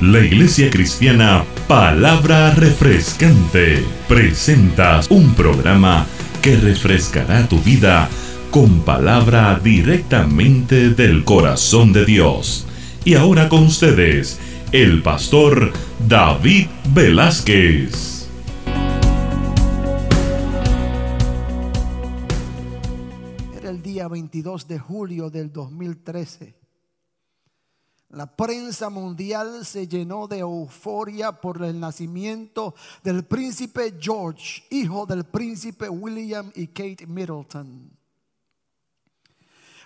La Iglesia Cristiana Palabra Refrescante presenta un programa que refrescará tu vida con palabra directamente del corazón de Dios. Y ahora con ustedes, el pastor David Velázquez. Era el día 22 de julio del 2013. La prensa mundial se llenó de euforia por el nacimiento del príncipe George, hijo del príncipe William y Kate Middleton.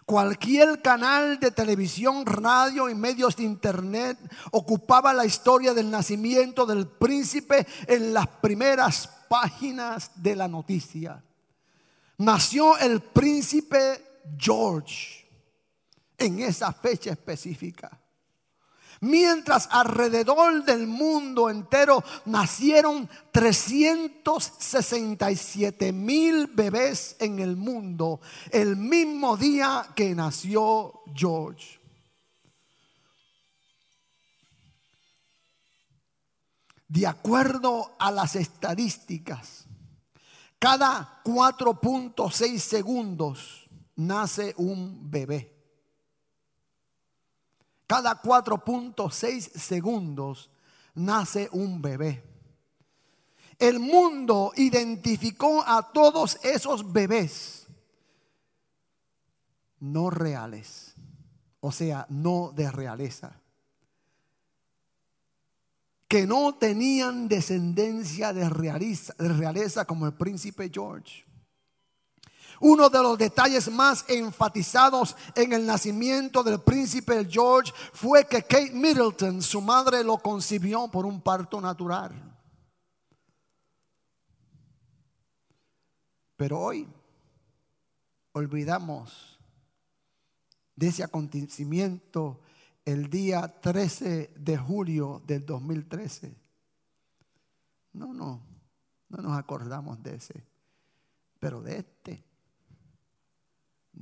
Cualquier canal de televisión, radio y medios de internet ocupaba la historia del nacimiento del príncipe en las primeras páginas de la noticia. Nació el príncipe George en esa fecha específica. Mientras alrededor del mundo entero nacieron 367 mil bebés en el mundo el mismo día que nació George. De acuerdo a las estadísticas, cada 4.6 segundos nace un bebé. Cada 4.6 segundos nace un bebé. El mundo identificó a todos esos bebés no reales, o sea, no de realeza, que no tenían descendencia de realeza, de realeza como el príncipe George. Uno de los detalles más enfatizados en el nacimiento del príncipe George fue que Kate Middleton, su madre, lo concibió por un parto natural. Pero hoy olvidamos de ese acontecimiento el día 13 de julio del 2013. No, no, no nos acordamos de ese, pero de este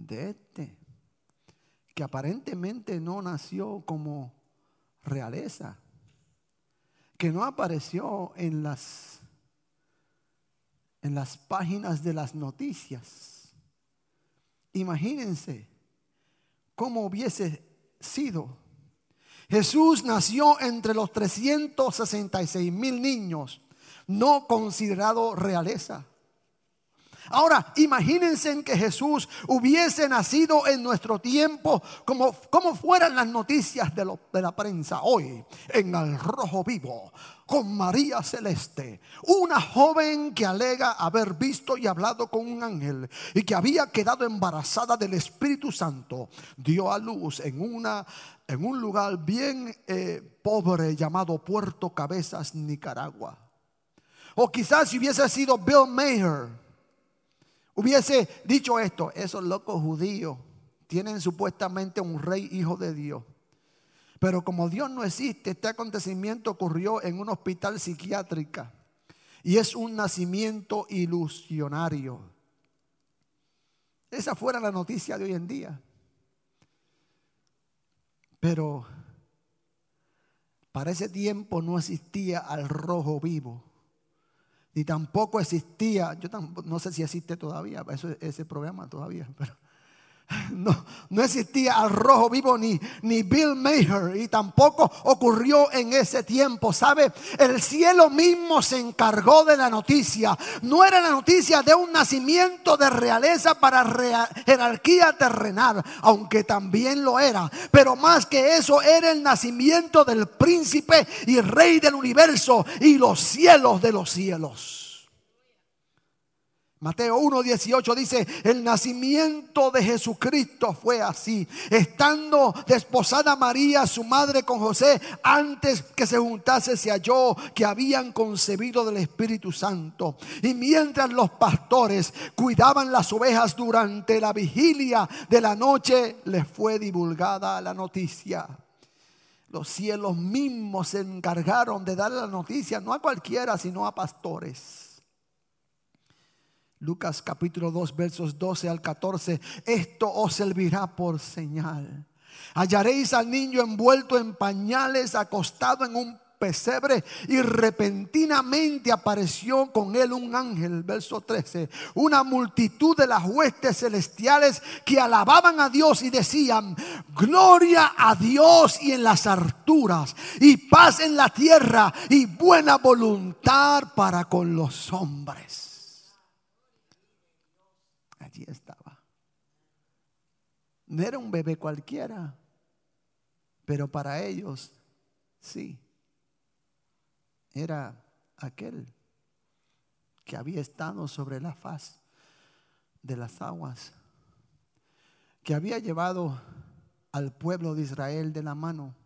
de este, que aparentemente no nació como realeza, que no apareció en las en las páginas de las noticias. Imagínense cómo hubiese sido. Jesús nació entre los 366 mil niños, no considerado realeza. Ahora, imagínense que Jesús hubiese nacido en nuestro tiempo como, como fueran las noticias de, la prensa hoy, en el rojo vivo, con María Celeste, una joven que alega haber visto y hablado con un ángel y que había quedado embarazada del Espíritu Santo, dio a luz en, una, en un lugar bien eh, pobre llamado Puerto Cabezas, Nicaragua. O quizás si hubiese sido Bill Maher hubiese dicho esto, esos locos judíos tienen supuestamente un rey hijo de Dios. Pero como Dios no existe, este acontecimiento ocurrió en un hospital psiquiátrico y es un nacimiento ilusionario. Esa fuera la noticia de hoy en día. Pero para ese tiempo no existía al rojo vivo. Ni tampoco existía, yo no sé si existe todavía, eso, ese programa todavía, pero no, no existía al rojo vivo ni, ni Bill Maher y tampoco ocurrió en ese tiempo. ¿Sabe? El cielo mismo se encargó de la noticia. No era la noticia de un nacimiento de realeza para jerarquía terrenal, aunque también lo era. Pero más que eso era el nacimiento del príncipe y rey del universo y los cielos de los cielos. Mateo 1.18 dice, el nacimiento de Jesucristo fue así. Estando desposada María, su madre con José, antes que se juntase, se halló que habían concebido del Espíritu Santo. Y mientras los pastores cuidaban las ovejas durante la vigilia de la noche, les fue divulgada la noticia. Los cielos mismos se encargaron de dar la noticia, no a cualquiera, sino a pastores. Lucas capítulo 2 versos 12 al 14. Esto os servirá por señal. Hallaréis al niño envuelto en pañales, acostado en un pesebre y repentinamente apareció con él un ángel, verso 13, una multitud de las huestes celestiales que alababan a Dios y decían, gloria a Dios y en las alturas y paz en la tierra y buena voluntad para con los hombres. Allí estaba. No era un bebé cualquiera, pero para ellos sí era aquel que había estado sobre la faz de las aguas, que había llevado al pueblo de Israel de la mano,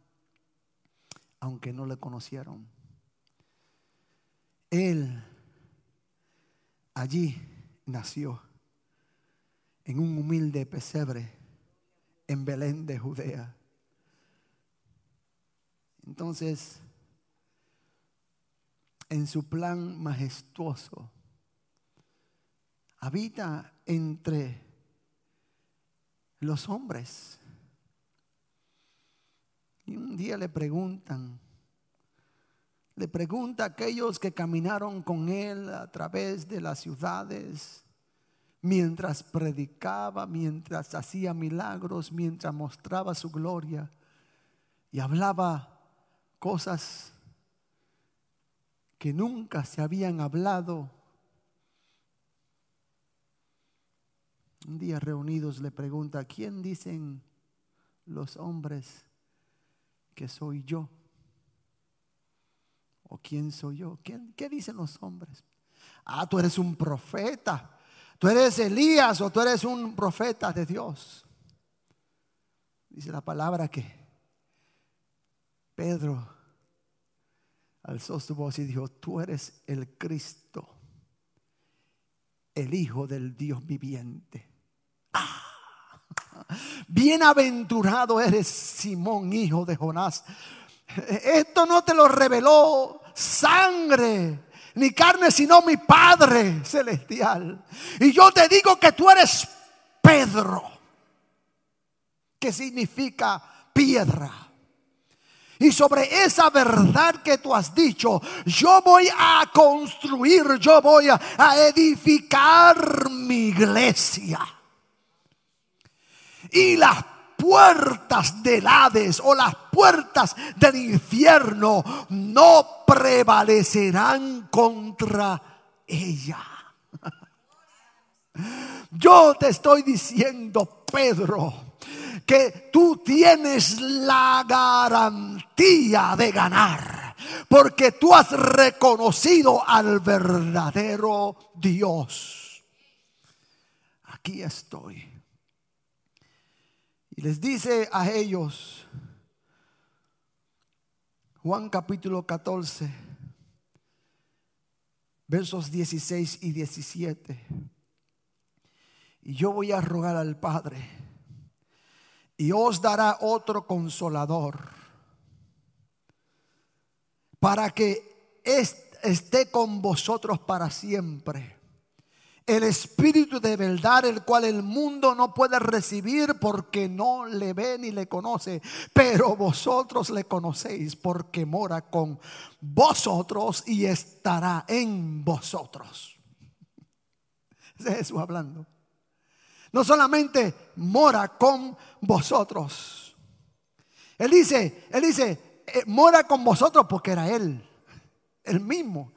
aunque no le conocieron. Él allí nació en un humilde pesebre en Belén de Judea. Entonces, en su plan majestuoso, habita entre los hombres. Y un día le preguntan, le pregunta a aquellos que caminaron con él a través de las ciudades, mientras predicaba, mientras hacía milagros, mientras mostraba su gloria y hablaba cosas que nunca se habían hablado. Un día reunidos le pregunta, ¿quién dicen los hombres que soy yo? ¿O quién soy yo? ¿Qué dicen los hombres? Ah, tú eres un profeta. Tú eres Elías o tú eres un profeta de Dios. Dice la palabra que Pedro alzó su voz y dijo, tú eres el Cristo, el Hijo del Dios viviente. ¡Ah! Bienaventurado eres Simón, hijo de Jonás. Esto no te lo reveló sangre ni carne, sino mi Padre celestial. Y yo te digo que tú eres Pedro, que significa piedra. Y sobre esa verdad que tú has dicho, yo voy a construir, yo voy a, edificar mi iglesia. Y las puertas del Hades o las puertas del infierno no prevalecerán contra ella. Yo te estoy diciendo, Pedro, que tú tienes la garantía de ganar. Porque tú has reconocido al verdadero Dios. Aquí estoy. Y les dice a ellos, Juan capítulo 14, versos 16 y 17. Y yo voy a rogar al Padre y os dará otro consolador para que esté con vosotros para siempre. El Espíritu de verdad, el cual el mundo no puede recibir porque no le ve ni le conoce, pero vosotros le conocéis porque mora con vosotros y estará en vosotros. Es Jesús hablando no solamente mora con vosotros. Él dice, él dice, eh, mora con vosotros porque era él, el mismo.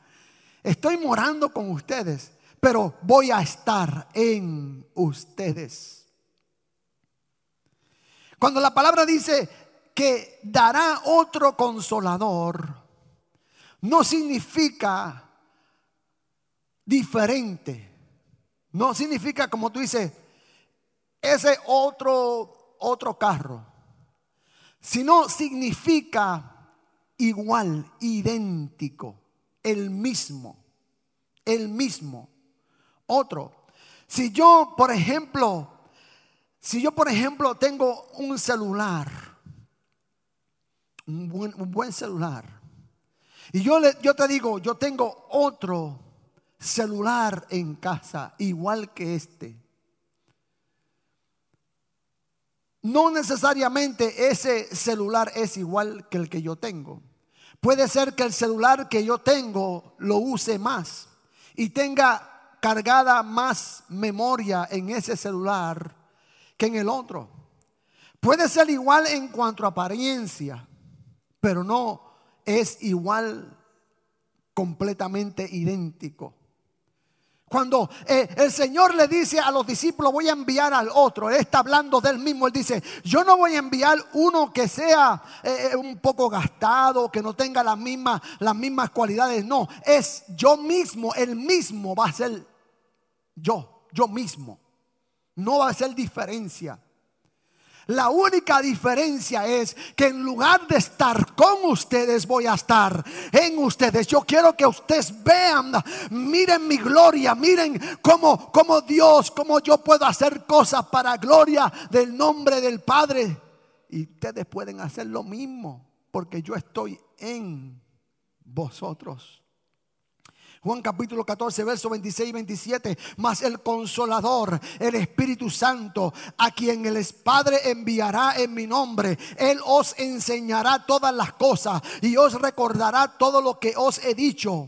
Estoy morando con ustedes, pero voy a estar en ustedes. Cuando la palabra dice que dará otro consolador, no significa diferente. No significa, como tú dices, ese otro, otro carro, sino significa igual, idéntico, el mismo, el mismo, otro. Si yo, por ejemplo, si yo, por ejemplo, tengo un celular, un buen, celular, y yo, le, yo te digo, yo tengo otro celular en casa, igual que este. no necesariamente ese celular es igual que el que yo tengo. Puede ser que el celular que yo tengo lo use más y tenga cargada más memoria en ese celular que en el otro. Puede ser igual en cuanto a apariencia, pero no es igual completamente idéntico. Cuando eh, el Señor le dice a los discípulos, voy a enviar al otro, Él está hablando del mismo, Él dice, yo no voy a enviar uno que sea eh, un poco gastado, que no tenga las mismas, las mismas cualidades, no, es yo mismo, el mismo va a ser yo, yo mismo, no va a ser diferencia. La única diferencia es que en lugar de estar con ustedes, voy a estar en ustedes. Yo quiero que ustedes vean, miren mi gloria, miren cómo, cómo Dios, cómo yo puedo hacer cosas para gloria del nombre del Padre. Y ustedes pueden hacer lo mismo, porque yo estoy en vosotros. Juan capítulo 14, verso 26 y 27. Mas el consolador, el Espíritu Santo, a quien el Padre enviará en mi nombre, Él os enseñará todas las cosas y os recordará todo lo que os he dicho.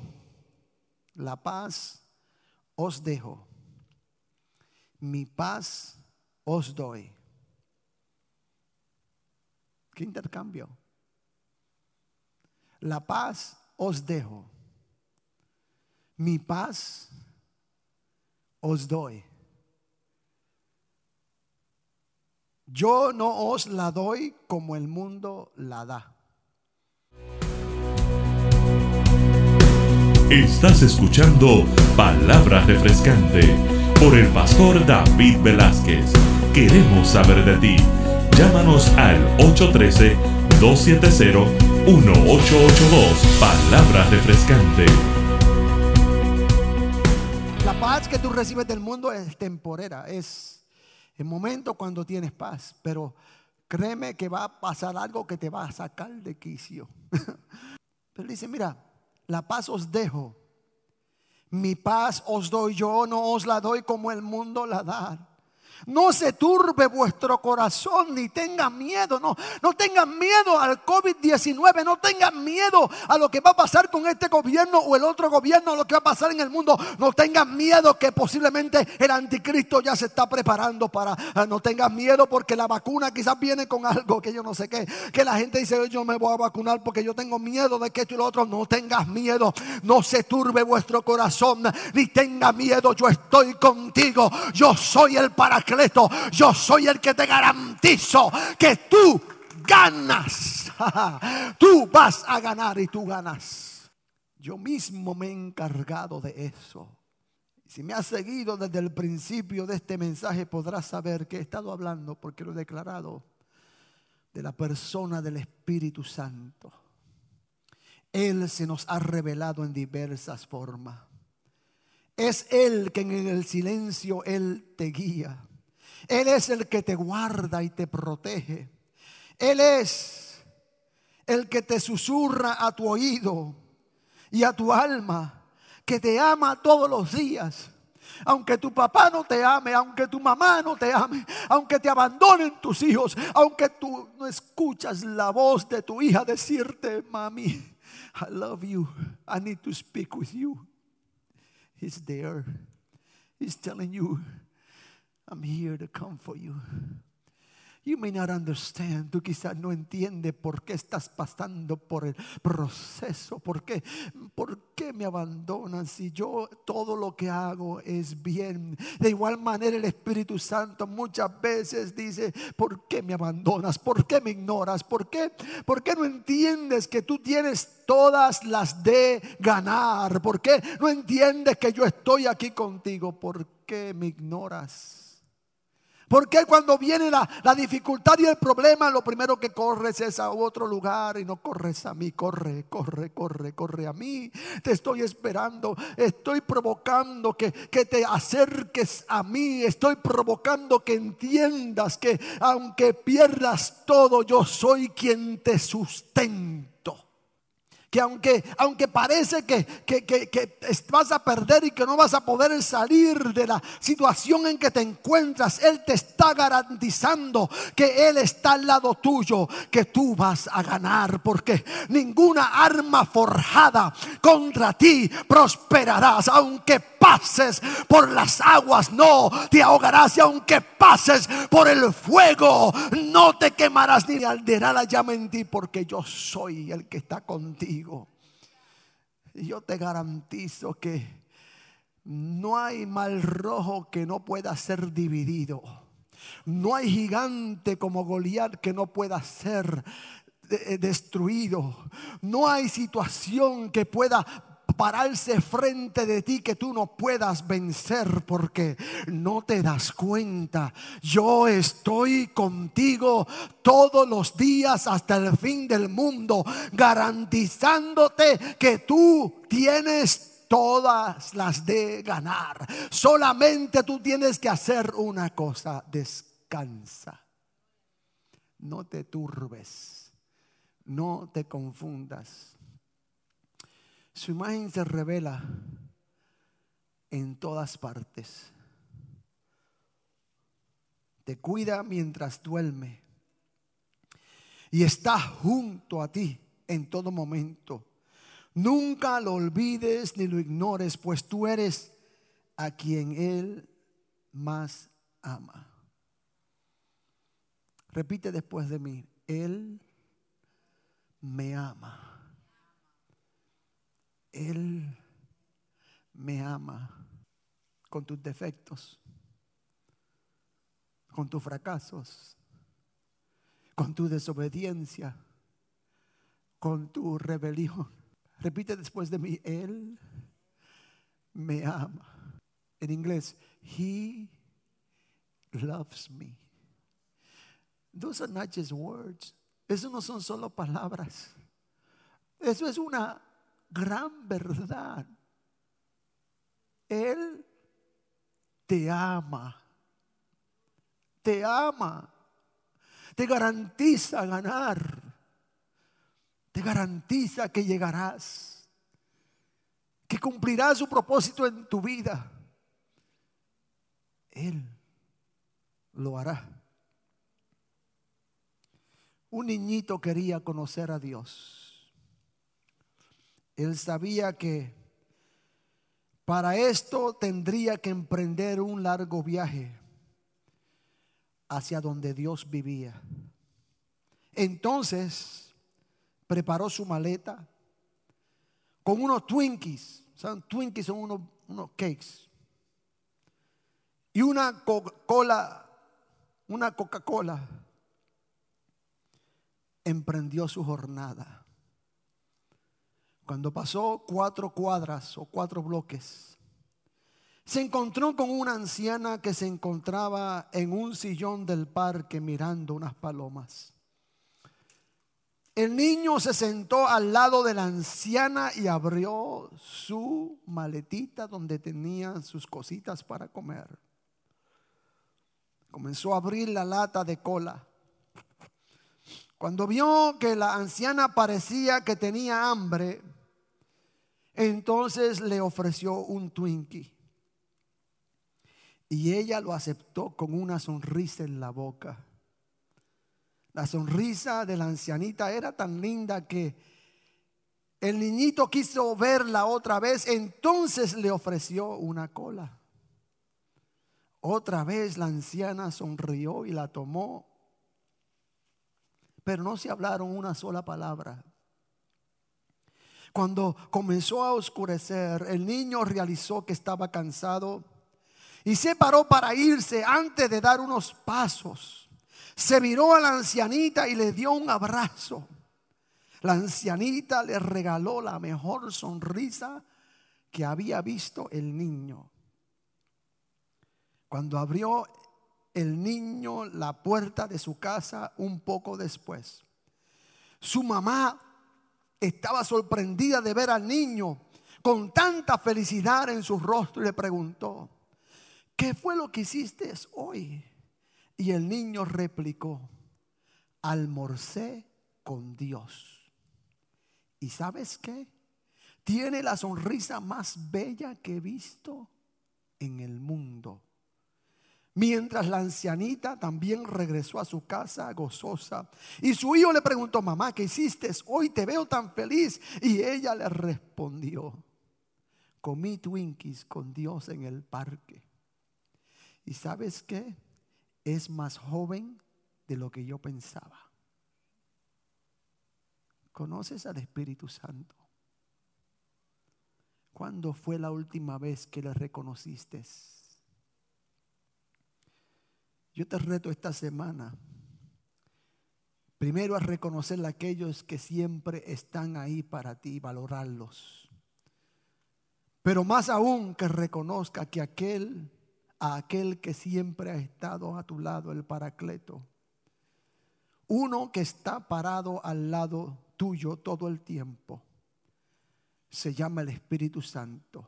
La paz os dejo. Mi paz os doy. ¿Qué intercambio? La paz os dejo mi paz os doy. Yo no os la doy como el mundo la da. Estás escuchando Palabra Refrescante por el pastor David Velázquez. Queremos saber de ti. Llámanos al 813-270-1882. Palabra Refrescante paz que tú recibes del mundo es temporera, es el momento cuando tienes paz, pero créeme que va a pasar algo que te va a sacar de quicio. Pero dice, mira, la paz os dejo, mi paz os doy yo, no os la doy como el mundo la da. No se turbe vuestro corazón ni tengan miedo. No, no tengan miedo al COVID-19. No tengan miedo a lo que va a pasar con este gobierno o el otro gobierno, lo que va a pasar en el mundo. No tengan miedo que posiblemente el anticristo ya se está preparando para. Eh, no tengan miedo porque la vacuna quizás viene con algo que yo no sé qué. Que la gente dice, yo me voy a vacunar porque yo tengo miedo de que esto y lo otro. No tengas miedo. No se turbe vuestro corazón ni tenga miedo. Yo estoy contigo. Yo soy el para yo soy el que te garantizo que tú ganas. tú vas a ganar y tú ganas. Yo mismo me he encargado de eso. Si me has seguido desde el principio de este mensaje, podrás saber que he estado hablando, porque lo he declarado, de la persona del Espíritu Santo. Él se nos ha revelado en diversas formas. Es Él que en el silencio Él te guía. Él es el que te guarda y te protege. Él es el que te susurra a tu oído y a tu alma, que te ama todos los días. Aunque tu papá no te ame, aunque tu mamá no te ame, aunque te abandonen tus hijos, aunque tú no escuchas la voz de tu hija decirte, mami, I love you, I need to speak with you. He's there. He's telling you, I'm here to come for you. You may not understand. Tú quizás no entiendes por qué estás pasando por el proceso. ¿Por qué? ¿Por qué me abandonan si yo todo lo que hago es bien? De igual manera el Espíritu Santo muchas veces dice, ¿por qué me abandonas? ¿Por qué me ignoras? ¿Por qué? ¿Por qué no entiendes que tú tienes todas las de ganar? ¿Por qué no entiendes que yo estoy aquí contigo? ¿Por qué me ignoras? Porque cuando viene la, dificultad y el problema, lo primero que corres es a otro lugar y no corres a mí. Corre, corre, corre, corre a mí. Te estoy esperando. Estoy provocando que, que te acerques a mí. Estoy provocando que entiendas que aunque pierdas todo, yo soy quien te sustento. Que aunque, aunque parece que, que, que, que, vas a perder y que no vas a poder salir de la situación en que te encuentras, Él te está garantizando que Él está al lado tuyo, que tú vas a ganar, porque ninguna arma forjada contra ti prosperarás, aunque pases por las aguas, no te ahogarás, y aunque pases por el fuego, no te quemarás ni arderá la llama en ti, porque yo soy el que está contigo. Y yo te garantizo que no hay mal rojo que no pueda ser dividido. No hay gigante como Goliat que no pueda ser eh, destruido. No hay situación que pueda pararse frente de ti que tú no puedas vencer porque no te das cuenta. Yo estoy contigo todos los días hasta el fin del mundo, garantizándote que tú tienes todas las de ganar. Solamente tú tienes que hacer una cosa, descansa. No te turbes, no te confundas. Su imagen se revela en todas partes. Te cuida mientras duerme y está junto a ti en todo momento. Nunca lo olvides ni lo ignores, pues tú eres a quien Él más ama. Repite después de mí, Él me ama. Él me ama con tus defectos, con tus fracasos, con tu desobediencia, con tu rebelión. Repite después de mí, Él me ama. En inglés, He loves me. Those are not just words. Eso no son solo palabras. Eso es una gran verdad. Él te ama. Te ama. Te garantiza ganar. Te garantiza que llegarás. Que cumplirás su propósito en tu vida. Él lo hará. Un niñito quería conocer a Dios. Él sabía que para esto tendría que emprender un largo viaje hacia donde Dios vivía. Entonces preparó su maleta con unos Twinkies. ¿Saben? Twinkies son unos, unos cakes. Y una Coca-Cola, una Coca-Cola. Emprendió su jornada. Cuando pasó cuatro cuadras o cuatro bloques, se encontró con una anciana que se encontraba en un sillón del parque mirando unas palomas. El niño se sentó al lado de la anciana y abrió su maletita donde tenía sus cositas para comer. Comenzó a abrir la lata de cola. Cuando vio que la anciana parecía que tenía hambre, entonces le ofreció un Twinkie. Y ella lo aceptó con una sonrisa en la boca. La sonrisa de la ancianita era tan linda que el niñito quiso verla otra vez, entonces le ofreció una cola. Otra vez la anciana sonrió y la tomó, pero no se hablaron una sola palabra. Cuando comenzó a oscurecer, el niño realizó que estaba cansado y se paró para irse antes de dar unos pasos. Se miró a la ancianita y le dio un abrazo. La ancianita le regaló la mejor sonrisa que había visto el niño. Cuando abrió el niño la puerta de su casa un poco después, su mamá estaba sorprendida de ver al niño con tanta felicidad en su rostro y le preguntó, ¿qué fue lo que hiciste hoy? Y el niño replicó, almorcé con Dios ¿Y sabes qué? Tiene la sonrisa más bella que he visto en el mundo. Mientras la ancianita también regresó a su casa gozosa. Y su hijo le preguntó, mamá, ¿qué hiciste? Hoy te veo tan feliz. Y ella le respondió, comí Twinkies con Dios en el parque. ¿Y sabes qué? Es más joven de lo que yo pensaba. ¿Conoces al Espíritu Santo? ¿Cuándo fue la última vez que le reconociste? Yo te reto esta semana, primero a reconocer a aquellos que siempre están ahí para ti, valorarlos. Pero más aún que reconozca que aquel, a aquel que siempre ha estado a tu lado, el Paracleto, uno que está parado al lado tuyo todo el tiempo, se llama el Espíritu Santo.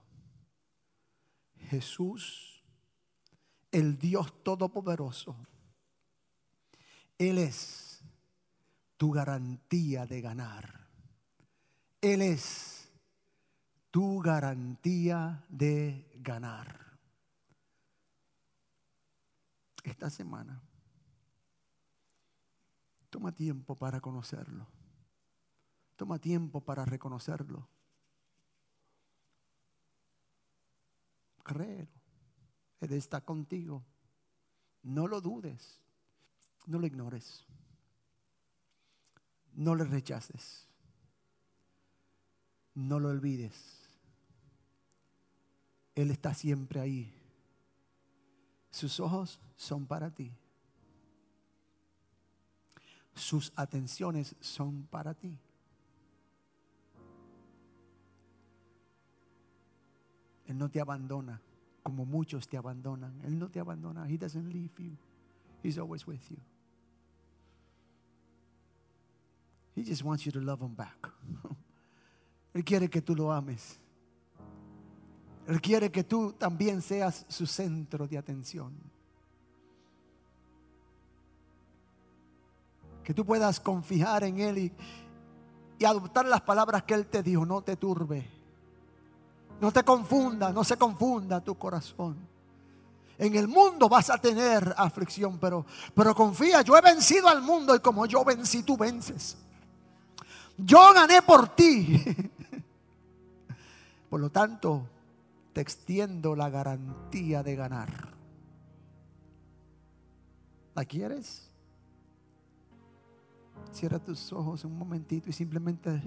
Jesús, el Dios Todopoderoso. Él es tu garantía de ganar. Él es tu garantía de ganar. Esta semana, toma tiempo para conocerlo. Toma tiempo para reconocerlo. Créelo. Él está contigo. No lo dudes. No lo ignores. No le rechaces. No lo olvides. Él está siempre ahí. Sus ojos son para ti. Sus atenciones son para ti. Él no te abandona como muchos te abandonan. Él no te abandona. He doesn't leave you. He's always with you. He just wants you to love him back. Él quiere que tú lo ames. Él quiere que tú también seas su centro de atención. Que tú puedas confiar en Él y, y adoptar las palabras que Él te dijo. No te turbe. No te confunda, no se confunda tu corazón. En el mundo vas a tener aflicción, pero, pero confía, yo he vencido al mundo y como yo vencí, tú vences. Yo gané por ti. Por lo tanto, te extiendo la garantía de ganar. ¿La quieres? Cierra tus ojos un momentito y simplemente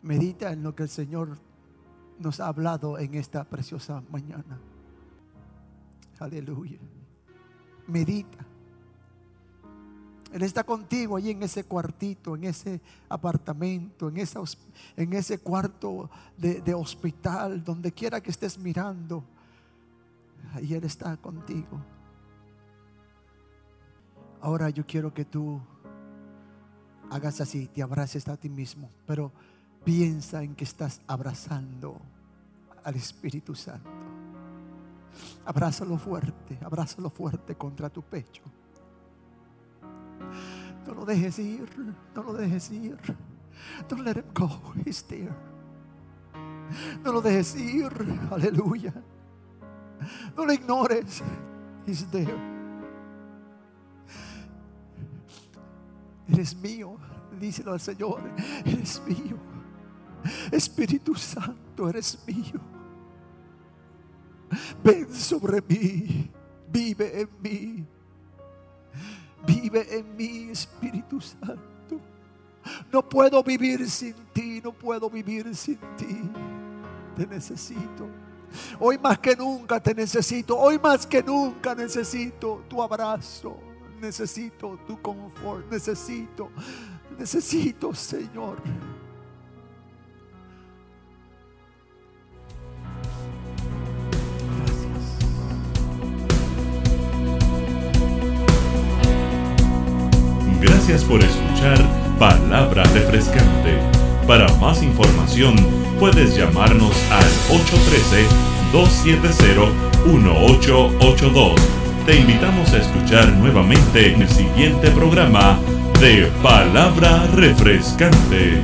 medita en lo que el Señor nos ha hablado en esta preciosa mañana. Aleluya. Medita. Él está contigo allí en ese cuartito, en ese apartamento, en, esa, en ese cuarto de, hospital, donde quiera que estés mirando. Ahí Él está contigo. Ahora yo quiero que tú hagas así, te abraces a ti mismo, pero piensa en que estás abrazando al Espíritu Santo. Abrázalo fuerte, abrázalo fuerte contra tu pecho. No lo dejes ir, no lo dejes ir. Don't let him go, he's there. No lo dejes ir, aleluya. No lo ignores, he's there. Eres mío, díselo al Señor, eres mío. Espíritu Santo, eres mío. Ven sobre mí, vive en mí. Vive en mí, Espíritu Santo. No puedo vivir sin ti, no puedo vivir sin ti. Te necesito. Hoy más que nunca te necesito. Hoy más que nunca necesito tu abrazo. Necesito tu confort. Necesito, necesito, Señor. Por escuchar Palabra Refrescante. Para más información puedes llamarnos al 813-270-1882. Te invitamos a escuchar nuevamente en el siguiente programa de Palabra Refrescante.